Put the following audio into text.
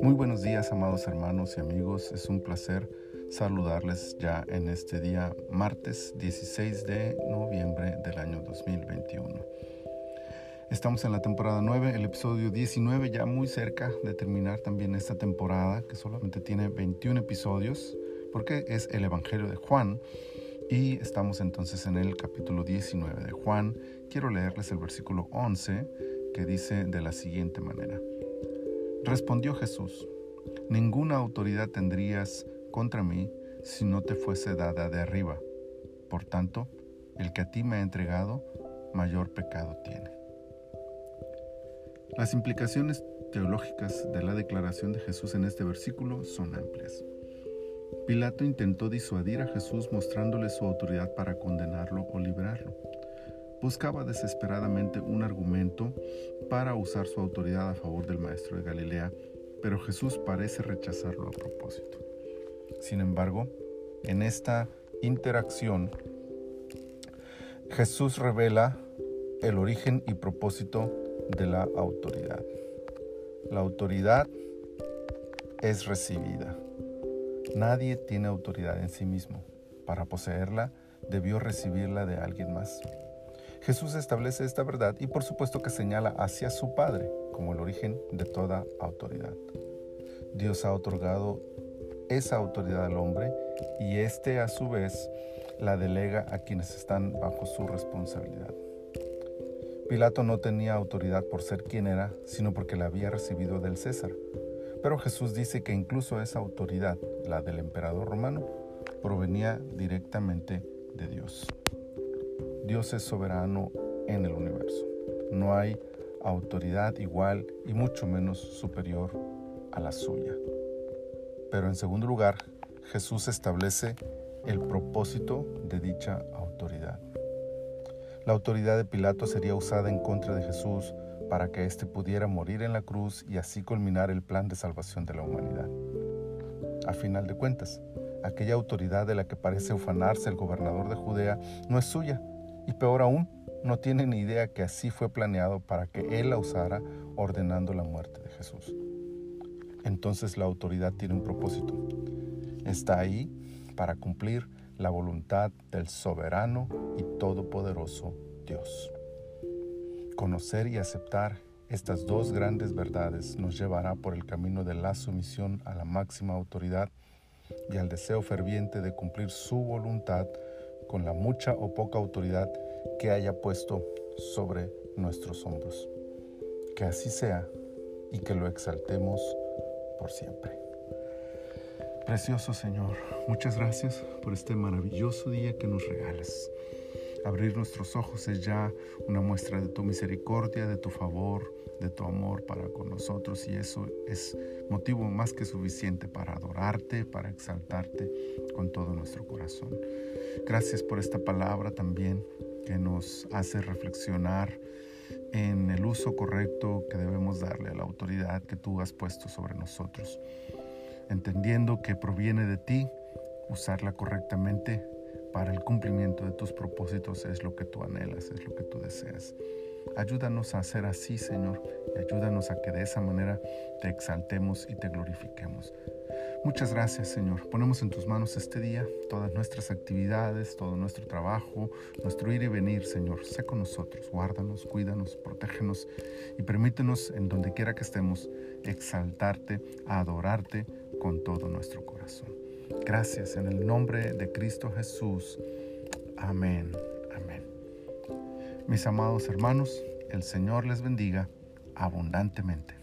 Muy buenos días, amados hermanos y amigos. Es un placer saludarles ya en este día, martes 16 de noviembre del año 2021. Estamos en la temporada 9, el episodio 19, ya muy cerca de terminar también esta temporada, que solamente tiene 21 episodios, porque es el Evangelio de Juan. Y estamos entonces en el capítulo 19 de Juan. Quiero leerles el versículo 11, que dice de la siguiente manera. Respondió Jesús, ninguna autoridad tendrías contra mí si no te fuese dada de arriba. Por tanto, el que a ti me ha entregado, mayor pecado tiene. Las implicaciones teológicas de la declaración de Jesús en este versículo son amplias. Pilato intentó disuadir a Jesús mostrándole su autoridad para condenarlo o liberarlo buscaba desesperadamente un argumento para usar su autoridad a favor del maestro de Galilea, pero Jesús parece rechazarlo a propósito. Sin embargo, en esta interacción, Jesús revela el origen y propósito de la autoridad. La autoridad es recibida. Nadie tiene autoridad en sí mismo. Para poseerla, debió recibirla de alguien más. Jesús establece esta verdad y por supuesto que señala hacia su Padre como el origen de toda autoridad. Dios ha otorgado esa autoridad al hombre y éste a su vez la delega a quienes están bajo su responsabilidad. Pilato no tenía autoridad por ser quien era, sino porque la había recibido del César. Pero Jesús dice que incluso esa autoridad, la del emperador romano, provenía directamente de Dios. Dios es soberano en el universo. No hay autoridad igual y mucho menos superior a la suya. Pero en segundo lugar, Jesús establece el propósito de dicha autoridad. La autoridad de Pilato sería usada en contra de Jesús para que éste pudiera morir en la cruz y así culminar el plan de salvación de la humanidad. A final de cuentas, aquella autoridad de la que parece ufanarse el gobernador de Judea no es suya, y peor aún, no tiene ni idea que así fue planeado para que Él la usara ordenando la muerte de Jesús. Entonces la autoridad tiene un propósito. Está ahí para cumplir la voluntad del soberano y todopoderoso Dios. Conocer y aceptar estas dos grandes verdades nos llevará por el camino de la sumisión a la máxima autoridad y al deseo ferviente de cumplir su voluntad con la mucha o poca autoridad que haya puesto sobre nuestros hombros. Que así sea y que lo exaltemos por siempre. Precioso Señor, muchas gracias por este maravilloso día que nos regalas. Abrir nuestros ojos es ya una muestra de tu misericordia, de tu favor, de tu amor para con nosotros y eso es motivo más que suficiente para adorarte, para exaltarte con todo nuestro corazón. Gracias por esta palabra también que nos hace reflexionar en el uso correcto que debemos darle a la autoridad que tú has puesto sobre nosotros. Entendiendo que proviene de ti, usarla correctamente para el cumplimiento de tus propósitos es lo que tú anhelas, es lo que tú deseas. Ayúdanos a hacer así, Señor, y ayúdanos a que de esa manera te exaltemos y te glorifiquemos. Muchas gracias, Señor. Ponemos en tus manos este día todas nuestras actividades, todo nuestro trabajo, nuestro ir y venir, Señor. Sé con nosotros, guárdanos, cuídanos, protégenos y permítenos en donde quiera que estemos exaltarte, adorarte con todo nuestro corazón. Gracias en el nombre de Cristo Jesús. Amén. Amén. Mis amados hermanos, el Señor les bendiga abundantemente.